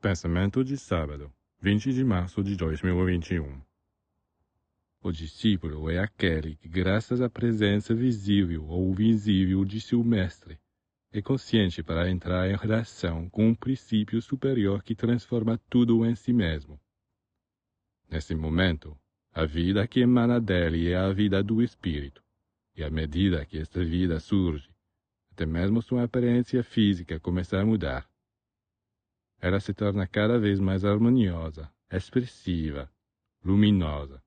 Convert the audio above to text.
Pensamento de sábado, 20 de março de 2021. O discípulo é aquele que, graças à presença visível ou invisível de seu mestre, é consciente para entrar em relação com um princípio superior que transforma tudo em si mesmo. Nesse momento, a vida que emana dele é a vida do espírito, e à medida que esta vida surge, até mesmo sua aparência física começa a mudar. Ela se torna cada vez mais harmoniosa, expressiva, luminosa.